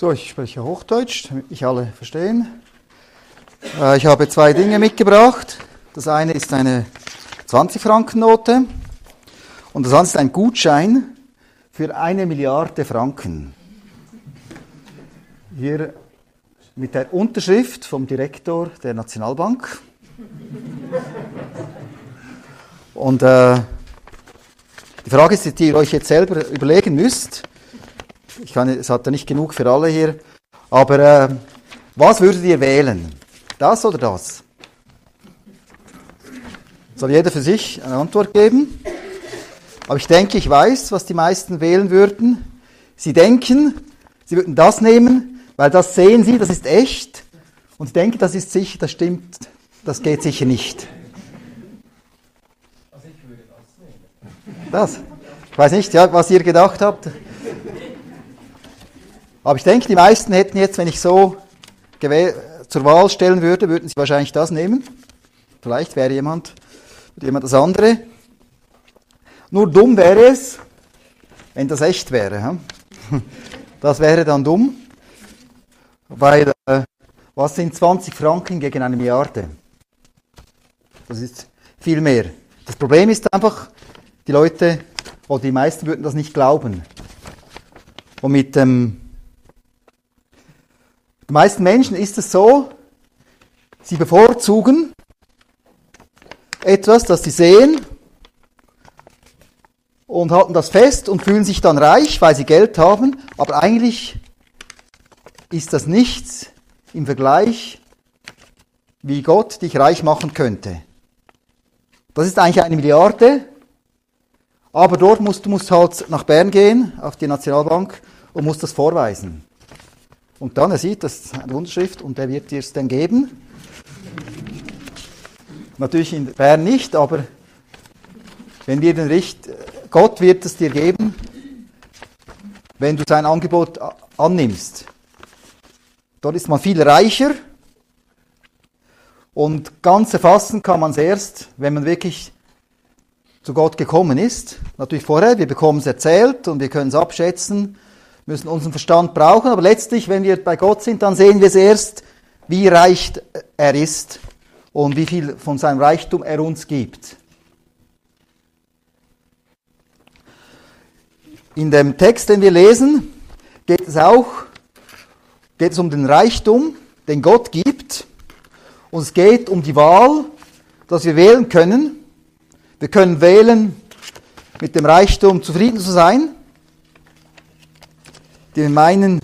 So, ich spreche Hochdeutsch, damit mich alle verstehen. Äh, ich habe zwei Dinge mitgebracht. Das eine ist eine 20-Franken-Note und das andere ist ein Gutschein für eine Milliarde Franken. Hier mit der Unterschrift vom Direktor der Nationalbank. Und äh, die Frage ist, die ihr euch jetzt selber überlegen müsst. Ich kann, es hat ja nicht genug für alle hier. Aber äh, was würdet ihr wählen? Das oder das? Soll jeder für sich eine Antwort geben? Aber ich denke, ich weiß, was die meisten wählen würden. Sie denken, sie würden das nehmen, weil das sehen sie, das ist echt. Und sie denken, das ist sicher, das stimmt, das geht sicher nicht. Also ich würde das nehmen. Das? Ich weiß nicht, ja, was ihr gedacht habt. Aber ich denke, die meisten hätten jetzt, wenn ich so zur Wahl stellen würde, würden sie wahrscheinlich das nehmen. Vielleicht wäre jemand, jemand das andere. Nur dumm wäre es, wenn das echt wäre. Das wäre dann dumm, weil äh, was sind 20 Franken gegen eine Milliarde? Das ist viel mehr. Das Problem ist einfach, die Leute oder die meisten würden das nicht glauben. Und mit dem den meisten Menschen ist es so, sie bevorzugen etwas, das sie sehen und halten das fest und fühlen sich dann reich, weil sie Geld haben, aber eigentlich ist das nichts im Vergleich, wie Gott dich reich machen könnte. Das ist eigentlich eine Milliarde, aber dort musst du musst halt nach Bern gehen, auf die Nationalbank, und musst das vorweisen. Und dann, er sieht, das ist eine Unterschrift und er wird dir es dann geben. Natürlich in Bern nicht, aber wenn wir den Richt, Gott wird es dir geben, wenn du sein Angebot annimmst. Dort ist man viel reicher und ganz erfassen kann man es erst, wenn man wirklich zu Gott gekommen ist. Natürlich vorher, wir bekommen es erzählt und wir können es abschätzen müssen unseren Verstand brauchen, aber letztlich, wenn wir bei Gott sind, dann sehen wir es erst, wie reich er ist und wie viel von seinem Reichtum er uns gibt. In dem Text, den wir lesen, geht es auch geht es um den Reichtum, den Gott gibt. Und es geht um die Wahl, dass wir wählen können. Wir können wählen, mit dem Reichtum zufrieden zu sein die meinen,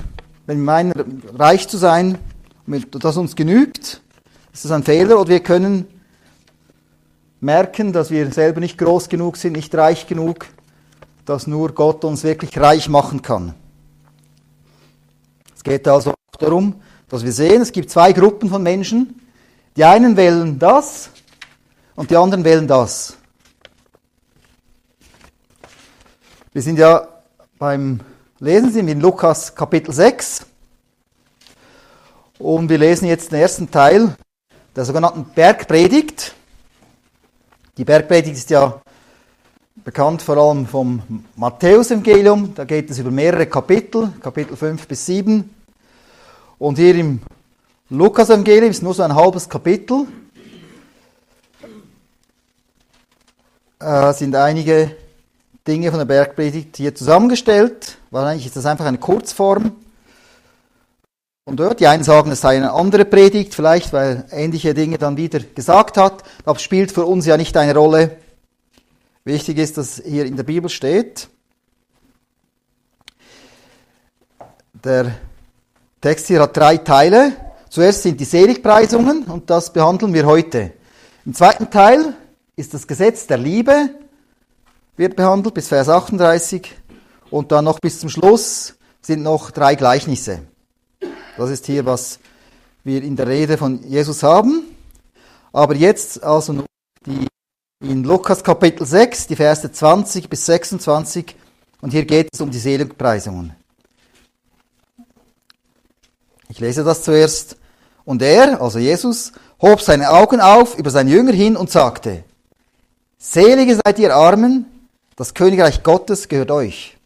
wenn wir meinen, reich zu sein, das uns genügt, ist das ein Fehler oder wir können merken, dass wir selber nicht groß genug sind, nicht reich genug, dass nur Gott uns wirklich reich machen kann. Es geht also darum, dass wir sehen, es gibt zwei Gruppen von Menschen. Die einen wählen das und die anderen wählen das. Wir sind ja beim lesen Sie in Lukas Kapitel 6. Und wir lesen jetzt den ersten Teil der sogenannten Bergpredigt. Die Bergpredigt ist ja bekannt vor allem vom Matthäusevangelium. Da geht es über mehrere Kapitel, Kapitel 5 bis 7. Und hier im Lukas-Evangelium ist nur so ein halbes Kapitel. Äh, sind einige Dinge von der Bergpredigt hier zusammengestellt. Wahrscheinlich ist das einfach eine Kurzform. Und dort, die einen sagen, es sei eine andere Predigt, vielleicht, weil ähnliche Dinge dann wieder gesagt hat. Das spielt für uns ja nicht eine Rolle. Wichtig ist, dass hier in der Bibel steht. Der Text hier hat drei Teile. Zuerst sind die Seligpreisungen und das behandeln wir heute. Im zweiten Teil ist das Gesetz der Liebe wird behandelt, bis Vers 38. Und dann noch bis zum Schluss sind noch drei Gleichnisse. Das ist hier, was wir in der Rede von Jesus haben. Aber jetzt also die, in Lukas Kapitel 6, die Verse 20 bis 26. Und hier geht es um die Seligpreisungen. Ich lese das zuerst. Und er, also Jesus, hob seine Augen auf über seine Jünger hin und sagte, Selige seid ihr Armen, das Königreich Gottes gehört euch.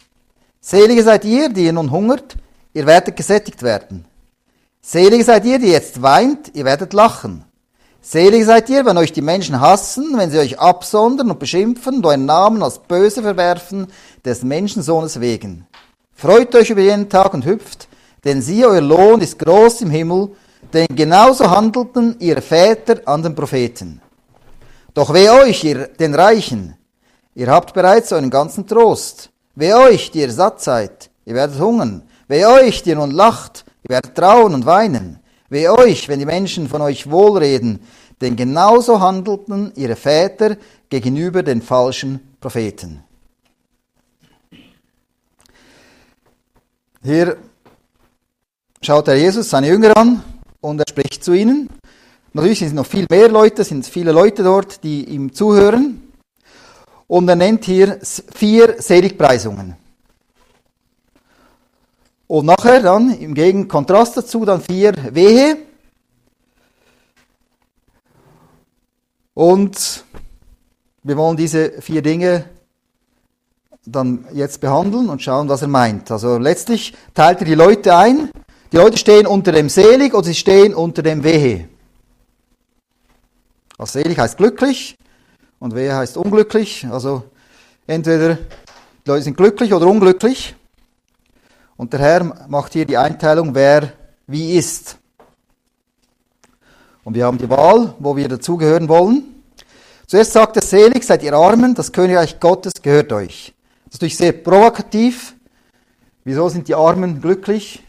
Selige seid ihr, die ihr nun hungert, ihr werdet gesättigt werden. Selig seid ihr, die jetzt weint, ihr werdet lachen. Selig seid ihr, wenn euch die Menschen hassen, wenn sie euch absondern und beschimpfen und euren Namen als böse verwerfen, des Menschensohnes wegen. Freut euch über jeden Tag und hüpft, denn siehe, euer Lohn ist groß im Himmel, denn genauso handelten ihre Väter an den Propheten. Doch weh euch, ihr den Reichen, ihr habt bereits euren ganzen Trost. Weh euch, die ihr satt seid, ihr werdet hungern. Weh euch, die ihr nun lacht, ihr werdet trauen und weinen. Weh euch, wenn die Menschen von euch wohlreden, denn genauso handelten ihre Väter gegenüber den falschen Propheten. Hier schaut er Jesus seine Jünger an und er spricht zu ihnen. Natürlich sind noch viel mehr Leute, sind viele Leute dort, die ihm zuhören. Und er nennt hier vier Seligpreisungen. Und nachher dann im Gegenkontrast dazu dann vier Wehe. Und wir wollen diese vier Dinge dann jetzt behandeln und schauen, was er meint. Also letztlich teilt er die Leute ein. Die Leute stehen unter dem Selig und sie stehen unter dem Wehe. Also selig heißt glücklich und wehe heißt unglücklich. Also entweder die Leute sind glücklich oder unglücklich. Und der Herr macht hier die Einteilung, wer wie ist. Und wir haben die Wahl, wo wir dazugehören wollen. Zuerst sagt er, selig seid ihr Armen, das Königreich Gottes gehört euch. Das ist natürlich sehr provokativ. Wieso sind die Armen glücklich?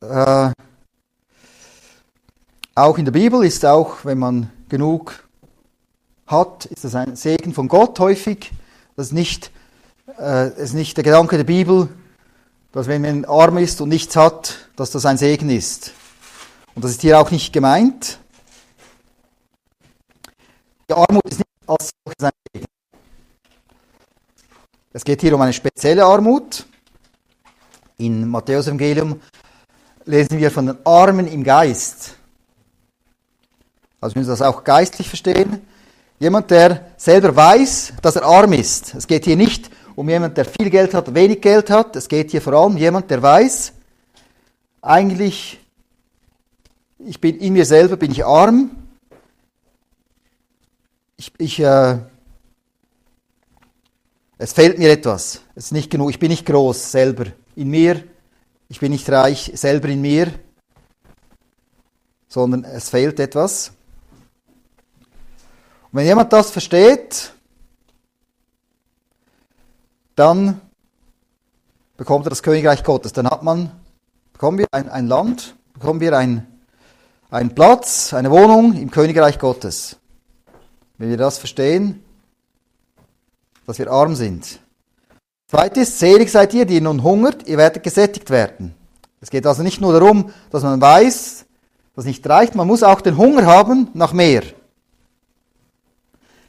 Äh, auch in der Bibel ist auch, wenn man genug hat, ist das ein Segen von Gott häufig. Das ist nicht, äh, ist nicht der Gedanke der Bibel, dass wenn man arm ist und nichts hat, dass das ein Segen ist. Und das ist hier auch nicht gemeint. Die Armut ist nicht als solches ein Segen. Es geht hier um eine spezielle Armut. In Matthäus Evangelium lesen wir von den Armen im Geist. Also müssen Sie das auch geistlich verstehen. Jemand, der selber weiß, dass er arm ist. Es geht hier nicht um jemand, der viel Geld hat, wenig Geld hat. Es geht hier vor allem um jemand, der weiß, eigentlich, ich bin in mir selber bin ich arm. Ich, ich, äh, es fehlt mir etwas. Es ist nicht genug. Ich bin nicht groß selber in mir. Ich bin nicht reich selber in mir, sondern es fehlt etwas. Und wenn jemand das versteht, dann bekommt er das Königreich Gottes. Dann hat man, bekommen wir ein, ein Land, bekommen wir ein, einen Platz, eine Wohnung im Königreich Gottes. Wenn wir das verstehen, dass wir arm sind. Zweites, selig seid ihr, die nun hungert, ihr werdet gesättigt werden. Es geht also nicht nur darum, dass man weiß, dass nicht reicht, man muss auch den Hunger haben nach mehr.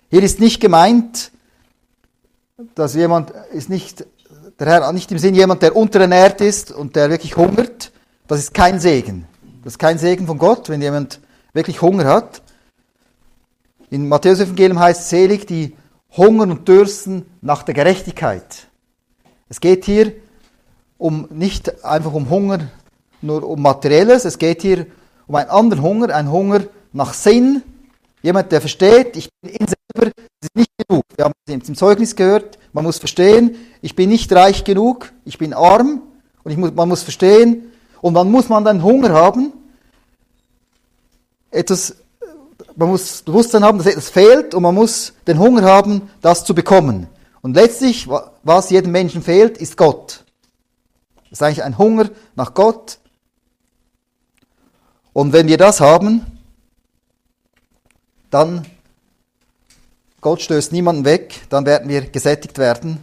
Hier ist nicht gemeint, dass jemand ist nicht, der Herr nicht im Sinn jemand, der unterernährt ist und der wirklich hungert. Das ist kein Segen. Das ist kein Segen von Gott, wenn jemand wirklich Hunger hat. In Matthäus Evangelium heißt selig, die hungern und dürsten nach der Gerechtigkeit. Es geht hier um nicht einfach um Hunger, nur um materielles. Es geht hier um einen anderen Hunger, einen Hunger nach Sinn. Jemand, der versteht, ich bin in selber, ist nicht genug. Wir haben es im Zeugnis gehört, man muss verstehen, ich bin nicht reich genug, ich bin arm und ich muss, man muss verstehen und dann muss man dann Hunger haben, etwas, man muss Bewusstsein haben, dass etwas fehlt und man muss den Hunger haben, das zu bekommen. Und letztlich, was jedem Menschen fehlt, ist Gott. Das ist eigentlich ein Hunger nach Gott. Und wenn wir das haben, dann Gott stößt niemanden weg, dann werden wir gesättigt werden,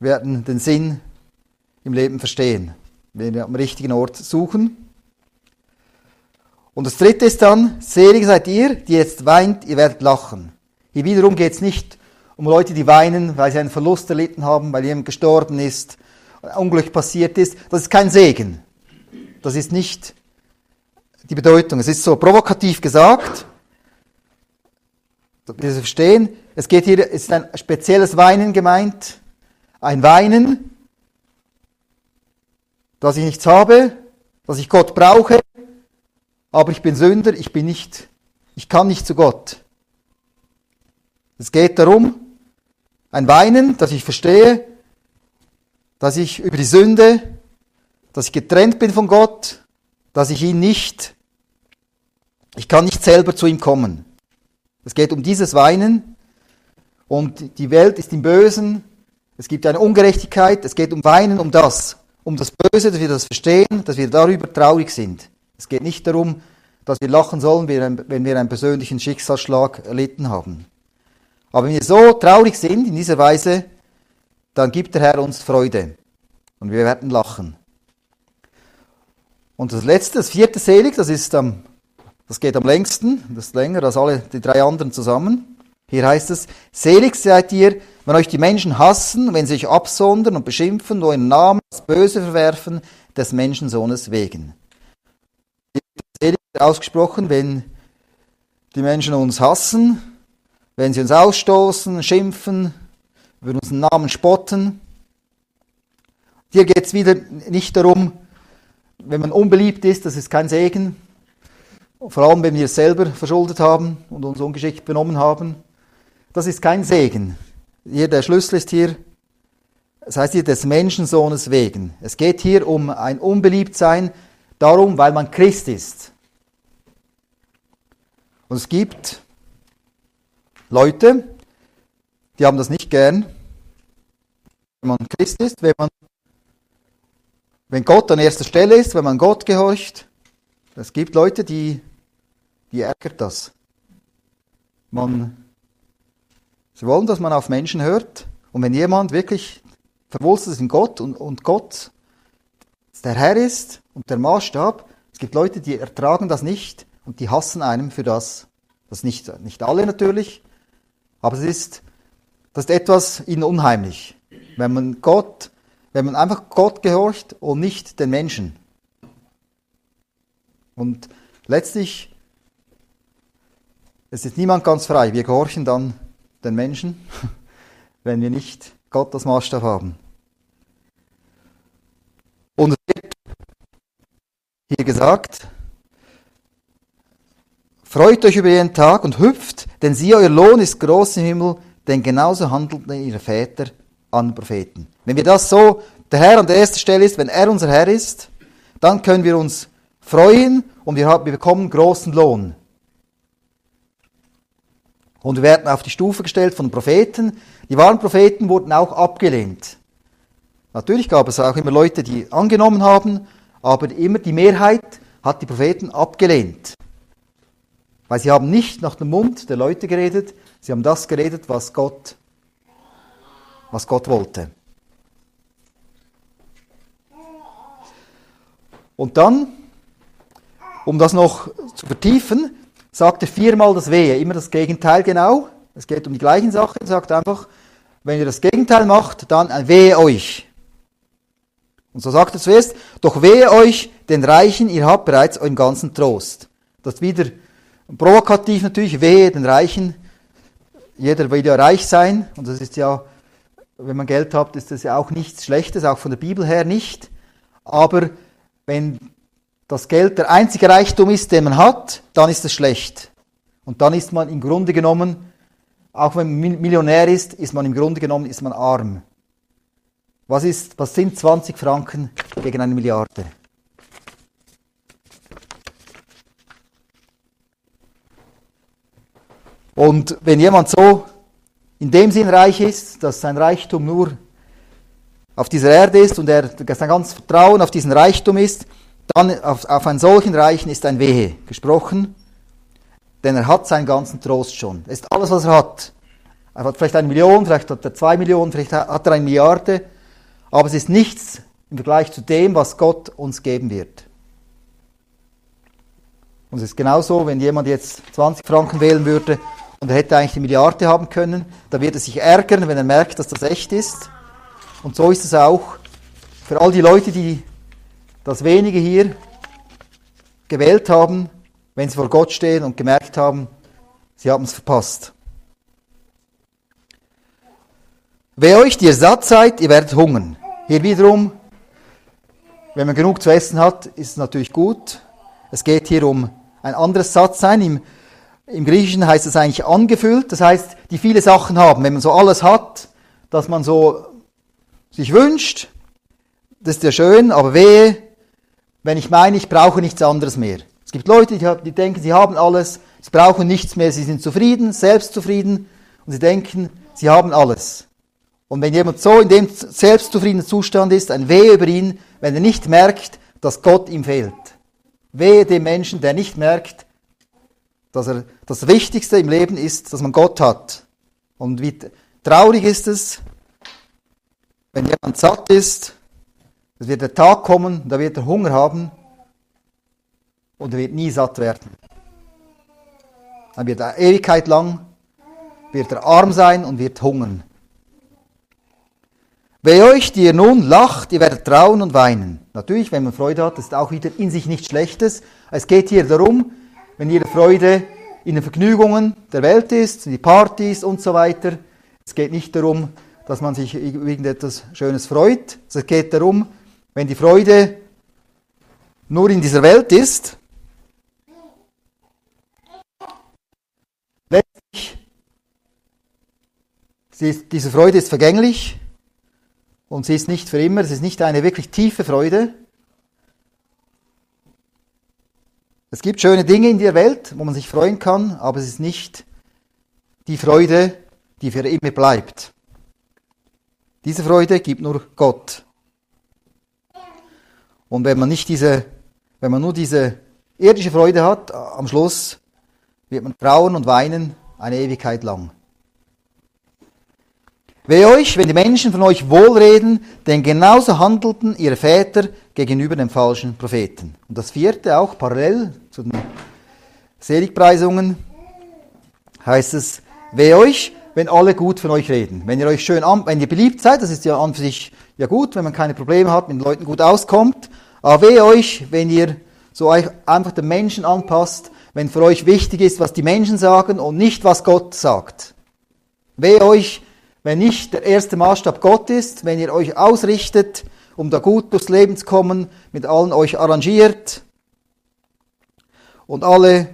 werden den Sinn im Leben verstehen, wenn wir am richtigen Ort suchen. Und das dritte ist dann, selig seid ihr, die jetzt weint, ihr werdet lachen. Hier wiederum geht es nicht um Leute, die weinen, weil sie einen Verlust erlitten haben, weil jemand gestorben ist, ein Unglück passiert ist. Das ist kein Segen. Das ist nicht die Bedeutung. Es ist so provokativ gesagt, wir verstehen, es geht hier, es ist ein spezielles Weinen gemeint. Ein Weinen, dass ich nichts habe, dass ich Gott brauche, aber ich bin Sünder, ich bin nicht, ich kann nicht zu Gott. Es geht darum, ein Weinen, dass ich verstehe, dass ich über die Sünde, dass ich getrennt bin von Gott, dass ich ihn nicht, ich kann nicht selber zu ihm kommen. Es geht um dieses Weinen und die Welt ist im Bösen, es gibt eine Ungerechtigkeit, es geht um Weinen, um das, um das Böse, dass wir das verstehen, dass wir darüber traurig sind. Es geht nicht darum, dass wir lachen sollen, wenn wir einen persönlichen Schicksalsschlag erlitten haben. Aber wenn wir so traurig sind, in dieser Weise, dann gibt der Herr uns Freude. Und wir werden lachen. Und das letzte, das vierte Selig, das ist am, das geht am längsten, das ist länger als alle die drei anderen zusammen. Hier heißt es, selig seid ihr, wenn euch die Menschen hassen, wenn sie euch absondern und beschimpfen, euren Namen als Böse verwerfen, des Menschensohnes wegen. Selig ausgesprochen, wenn die Menschen uns hassen, wenn sie uns ausstoßen, schimpfen, über unseren Namen spotten. Hier geht es wieder nicht darum, wenn man unbeliebt ist, das ist kein Segen. Vor allem, wenn wir es selber verschuldet haben und uns ungeschickt benommen haben. Das ist kein Segen. Hier der Schlüssel ist hier, das heißt hier des Menschensohnes wegen. Es geht hier um ein Unbeliebtsein, darum, weil man Christ ist. Und es gibt Leute, die haben das nicht gern, wenn man Christ ist, wenn man wenn Gott an erster Stelle ist, wenn man Gott gehorcht. Es gibt Leute, die, die ärgert das. Man, sie wollen, dass man auf Menschen hört. Und wenn jemand wirklich verwurzelt ist in Gott und, und Gott der Herr ist und der Maßstab, es gibt Leute, die ertragen das nicht und die hassen einem für das. Das nicht, nicht alle natürlich, aber es ist, das ist etwas ihnen unheimlich. Wenn man Gott wenn man einfach Gott gehorcht und nicht den Menschen. Und letztlich, es ist niemand ganz frei. Wir gehorchen dann den Menschen, wenn wir nicht Gott als Maßstab haben. Und es wird hier gesagt, freut euch über jeden Tag und hüpft, denn siehe, euer Lohn ist groß im Himmel, denn genauso handelten ihre Väter an Propheten. Wenn wir das so, der Herr an der ersten Stelle ist, wenn er unser Herr ist, dann können wir uns freuen und wir, haben, wir bekommen großen Lohn. Und wir werden auf die Stufe gestellt von Propheten. Die wahren Propheten wurden auch abgelehnt. Natürlich gab es auch immer Leute, die angenommen haben, aber immer die Mehrheit hat die Propheten abgelehnt. Weil sie haben nicht nach dem Mund der Leute geredet, sie haben das geredet, was Gott was Gott wollte. Und dann, um das noch zu vertiefen, sagt er viermal das Wehe, immer das Gegenteil genau. Es geht um die gleichen Sachen, er sagt einfach, wenn ihr das Gegenteil macht, dann wehe euch. Und so sagt er zuerst, doch wehe euch den Reichen, ihr habt bereits euren ganzen Trost. Das ist wieder provokativ natürlich, wehe den Reichen. Jeder will ja reich sein und das ist ja wenn man Geld hat, ist das ja auch nichts Schlechtes, auch von der Bibel her nicht. Aber wenn das Geld der einzige Reichtum ist, den man hat, dann ist es schlecht. Und dann ist man im Grunde genommen, auch wenn man Millionär ist, ist man im Grunde genommen ist man arm. Was, ist, was sind 20 Franken gegen eine Milliarde? Und wenn jemand so in dem Sinn reich ist, dass sein Reichtum nur auf dieser Erde ist und er sein ganzes Vertrauen auf diesen Reichtum ist, dann auf, auf einen solchen Reichen ist ein Wehe gesprochen, denn er hat seinen ganzen Trost schon. Das ist alles, was er hat. Er hat vielleicht eine Million, vielleicht hat er zwei Millionen, vielleicht hat er eine Milliarde, aber es ist nichts im Vergleich zu dem, was Gott uns geben wird. Und es ist genauso, wenn jemand jetzt 20 Franken wählen würde und er hätte eigentlich die Milliarde haben können. Da wird er sich ärgern, wenn er merkt, dass das echt ist. Und so ist es auch für all die Leute, die das wenige hier gewählt haben, wenn sie vor Gott stehen und gemerkt haben, sie haben es verpasst. Wer euch, die ihr satt seid, ihr werdet hungern. Hier wiederum Wenn man genug zu essen hat, ist es natürlich gut. Es geht hier um ein anderes Satzsein. Im, Im Griechischen heißt es eigentlich angefüllt. Das heißt, die viele Sachen haben. Wenn man so alles hat, dass man so sich wünscht, das ist ja schön, aber wehe, wenn ich meine, ich brauche nichts anderes mehr. Es gibt Leute, die, die denken, sie haben alles, sie brauchen nichts mehr, sie sind zufrieden, selbstzufrieden und sie denken, sie haben alles. Und wenn jemand so in dem selbstzufriedenen Zustand ist, ein Wehe über ihn, wenn er nicht merkt, dass Gott ihm fehlt. Wehe dem Menschen, der nicht merkt, dass er das Wichtigste im Leben ist, dass man Gott hat. Und wie traurig ist es, wenn jemand satt ist, es wird der Tag kommen, da wird er Hunger haben und er wird nie satt werden. Dann wird er Ewigkeit lang, wird er arm sein und wird hungern. Wer euch, die ihr nun lacht, ihr werdet trauen und weinen. Natürlich, wenn man Freude hat, ist auch wieder in sich nichts Schlechtes. Es geht hier darum, wenn ihre Freude in den Vergnügungen der Welt ist, in die Partys und so weiter. Es geht nicht darum, dass man sich irgendetwas Schönes freut. Es geht darum, wenn die Freude nur in dieser Welt ist, letztlich, diese Freude ist vergänglich, und sie ist nicht für immer, es ist nicht eine wirklich tiefe Freude. Es gibt schöne Dinge in der Welt, wo man sich freuen kann, aber es ist nicht die Freude, die für immer bleibt. Diese Freude gibt nur Gott. Und wenn man nicht diese, wenn man nur diese irdische Freude hat, am Schluss wird man trauen und weinen eine Ewigkeit lang. Wehe euch, wenn die Menschen von euch wohlreden, denn genauso handelten ihre Väter gegenüber den falschen Propheten. Und das vierte, auch parallel zu den Seligpreisungen, heißt es, wehe euch, wenn alle gut von euch reden. Wenn ihr euch schön wenn ihr beliebt seid, das ist ja an für sich ja gut, wenn man keine Probleme hat, mit den Leuten gut auskommt. Aber wehe euch, wenn ihr so euch einfach den Menschen anpasst, wenn für euch wichtig ist, was die Menschen sagen und nicht, was Gott sagt. Wehe euch, wenn nicht der erste Maßstab Gott ist, wenn ihr euch ausrichtet, um da gut durchs Leben zu kommen, mit allen euch arrangiert und alle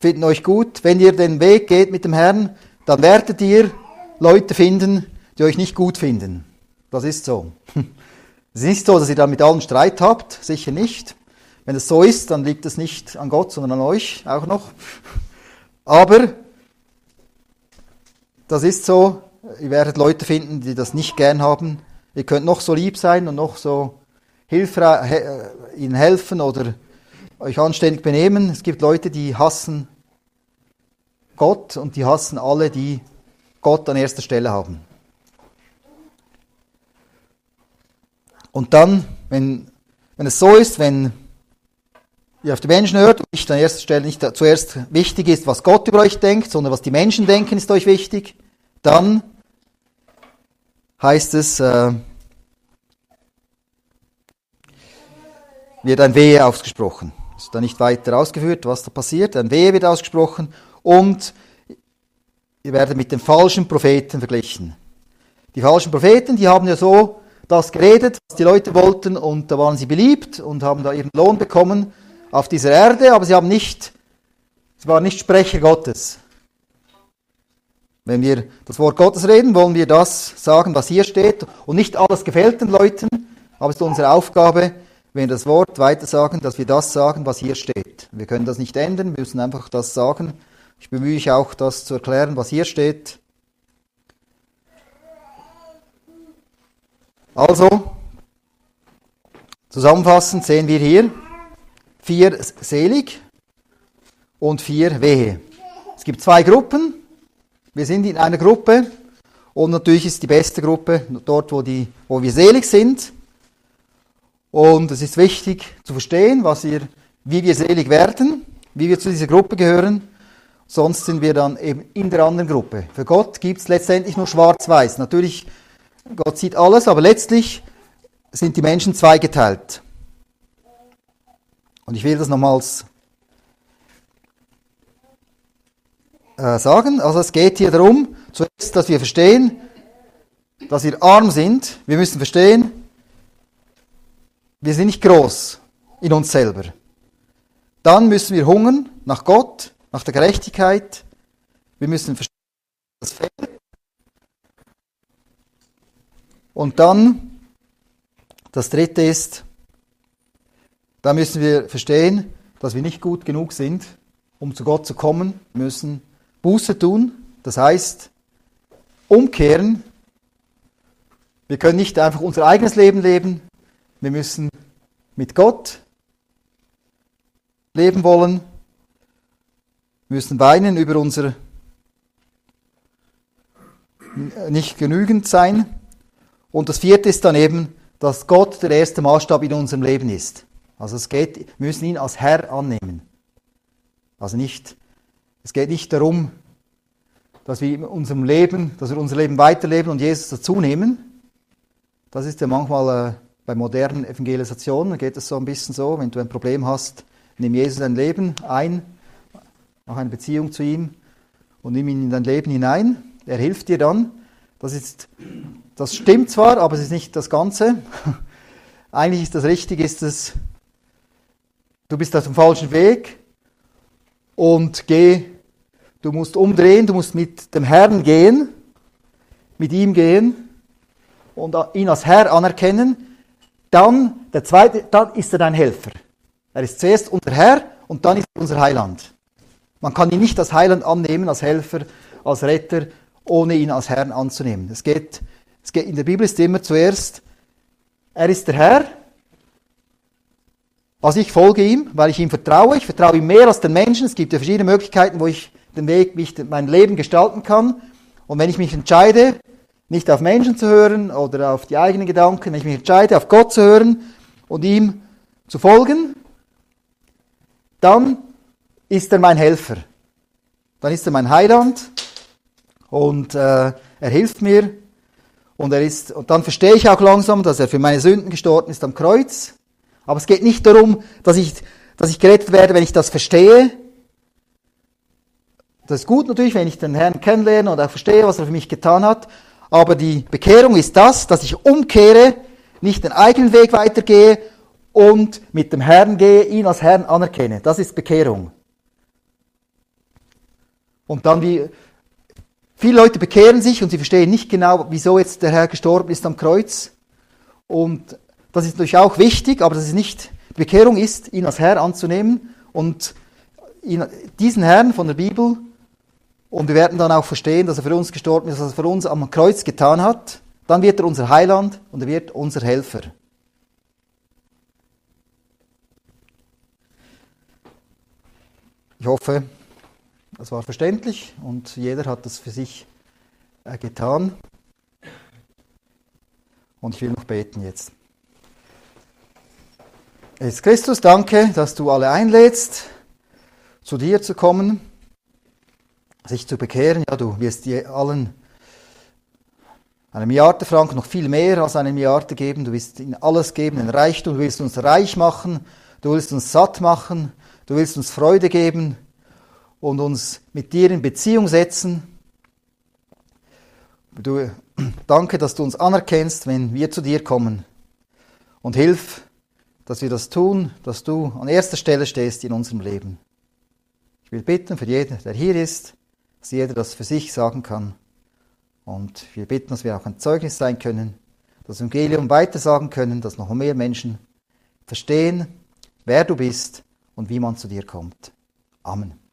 finden euch gut, wenn ihr den Weg geht mit dem Herrn, dann werdet ihr Leute finden, die euch nicht gut finden. Das ist so. Es ist nicht so, dass ihr dann mit allen Streit habt, sicher nicht. Wenn es so ist, dann liegt es nicht an Gott, sondern an euch auch noch. Aber das ist so, Ihr werdet Leute finden, die das nicht gern haben. Ihr könnt noch so lieb sein und noch so hilfreich, äh, ihnen helfen oder euch anständig benehmen. Es gibt Leute, die hassen Gott und die hassen alle, die Gott an erster Stelle haben. Und dann, wenn, wenn es so ist, wenn ihr auf die Menschen hört und nicht an erster Stelle nicht zuerst wichtig ist, was Gott über euch denkt, sondern was die Menschen denken, ist euch wichtig, dann heißt es, äh, wird ein Wehe ausgesprochen. Ist da nicht weiter ausgeführt, was da passiert. Ein Wehe wird ausgesprochen und ihr werdet mit den falschen Propheten verglichen. Die falschen Propheten, die haben ja so das geredet, was die Leute wollten und da waren sie beliebt und haben da ihren Lohn bekommen auf dieser Erde, aber sie haben nicht, sie waren nicht Sprecher Gottes. Wenn wir das Wort Gottes reden, wollen wir das sagen, was hier steht. Und nicht alles gefällt den Leuten, aber es ist unsere Aufgabe, wenn wir das Wort weiter sagen, dass wir das sagen, was hier steht. Wir können das nicht ändern, wir müssen einfach das sagen. Ich bemühe mich auch, das zu erklären, was hier steht. Also, zusammenfassend sehen wir hier vier selig und vier wehe. Es gibt zwei Gruppen. Wir sind in einer Gruppe und natürlich ist die beste Gruppe dort, wo, die, wo wir selig sind. Und es ist wichtig zu verstehen, was wir, wie wir selig werden, wie wir zu dieser Gruppe gehören. Sonst sind wir dann eben in der anderen Gruppe. Für Gott gibt es letztendlich nur schwarz-weiß. Natürlich, Gott sieht alles, aber letztlich sind die Menschen zweigeteilt. Und ich will das nochmals äh, sagen. Also es geht hier darum, zuerst, dass wir verstehen, dass wir arm sind. Wir müssen verstehen, wir sind nicht groß in uns selber. Dann müssen wir hungern nach Gott, nach der Gerechtigkeit. Wir müssen verstehen, das fehlt. Und dann, das dritte ist, da müssen wir verstehen, dass wir nicht gut genug sind, um zu Gott zu kommen, wir müssen Buße tun, das heißt umkehren. Wir können nicht einfach unser eigenes Leben leben, wir müssen mit Gott leben wollen, wir müssen weinen über unser nicht genügend sein. Und das vierte ist dann eben, dass Gott der erste Maßstab in unserem Leben ist. Also es geht, wir müssen ihn als Herr annehmen. Also nicht, es geht nicht darum, dass wir in unserem Leben, dass wir unser Leben weiterleben und Jesus dazu nehmen. Das ist ja manchmal äh, bei modernen Evangelisationen geht es so ein bisschen so, wenn du ein Problem hast, nimm Jesus dein Leben ein, mach eine Beziehung zu ihm und nimm ihn in dein Leben hinein. Er hilft dir dann. Das ist, das stimmt zwar, aber es ist nicht das Ganze. Eigentlich ist das richtig, ist es, du bist auf dem falschen Weg und geh, du musst umdrehen, du musst mit dem Herrn gehen, mit ihm gehen und ihn als Herr anerkennen. Dann, der zweite, dann ist er dein Helfer. Er ist zuerst unser Herr und dann ist er unser Heiland. Man kann ihn nicht als Heiland annehmen, als Helfer, als Retter, ohne ihn als Herrn anzunehmen. Es geht, in der Bibel ist immer zuerst, er ist der Herr, also ich folge ihm, weil ich ihm vertraue. Ich vertraue ihm mehr als den Menschen. Es gibt ja verschiedene Möglichkeiten, wo ich den Weg, wie ich mein Leben gestalten kann. Und wenn ich mich entscheide, nicht auf Menschen zu hören oder auf die eigenen Gedanken, wenn ich mich entscheide, auf Gott zu hören und ihm zu folgen, dann ist er mein Helfer. Dann ist er mein Heiland und äh, er hilft mir und er ist und dann verstehe ich auch langsam, dass er für meine Sünden gestorben ist am Kreuz. Aber es geht nicht darum, dass ich dass ich gerettet werde, wenn ich das verstehe. Das ist gut natürlich, wenn ich den Herrn kennenlerne und auch verstehe, was er für mich getan hat. Aber die Bekehrung ist das, dass ich umkehre, nicht den eigenen Weg weitergehe und mit dem Herrn gehe, ihn als Herrn anerkenne. Das ist Bekehrung. Und dann wie, viele Leute bekehren sich und sie verstehen nicht genau, wieso jetzt der Herr gestorben ist am Kreuz. Und das ist natürlich auch wichtig, aber das ist nicht, die Bekehrung ist, ihn als Herr anzunehmen und ihn, diesen Herrn von der Bibel und wir werden dann auch verstehen, dass er für uns gestorben ist, was er für uns am Kreuz getan hat. Dann wird er unser Heiland und er wird unser Helfer. Ich hoffe, das war verständlich und jeder hat das für sich äh, getan. Und ich will noch beten jetzt. Jesus Christus, danke, dass du alle einlädst, zu dir zu kommen sich zu bekehren. Ja, du wirst allen eine Milliarde Franken, noch viel mehr als eine Milliarde geben. Du willst ihnen alles geben, ein Reichtum. Du willst uns reich machen. Du willst uns satt machen. Du willst uns Freude geben und uns mit dir in Beziehung setzen. Du, danke, dass du uns anerkennst, wenn wir zu dir kommen. Und hilf, dass wir das tun, dass du an erster Stelle stehst in unserem Leben. Ich will bitten für jeden, der hier ist, dass jeder das für sich sagen kann. Und wir bitten, dass wir auch ein Zeugnis sein können, das Evangelium weitersagen können, dass noch mehr Menschen verstehen, wer du bist und wie man zu dir kommt. Amen.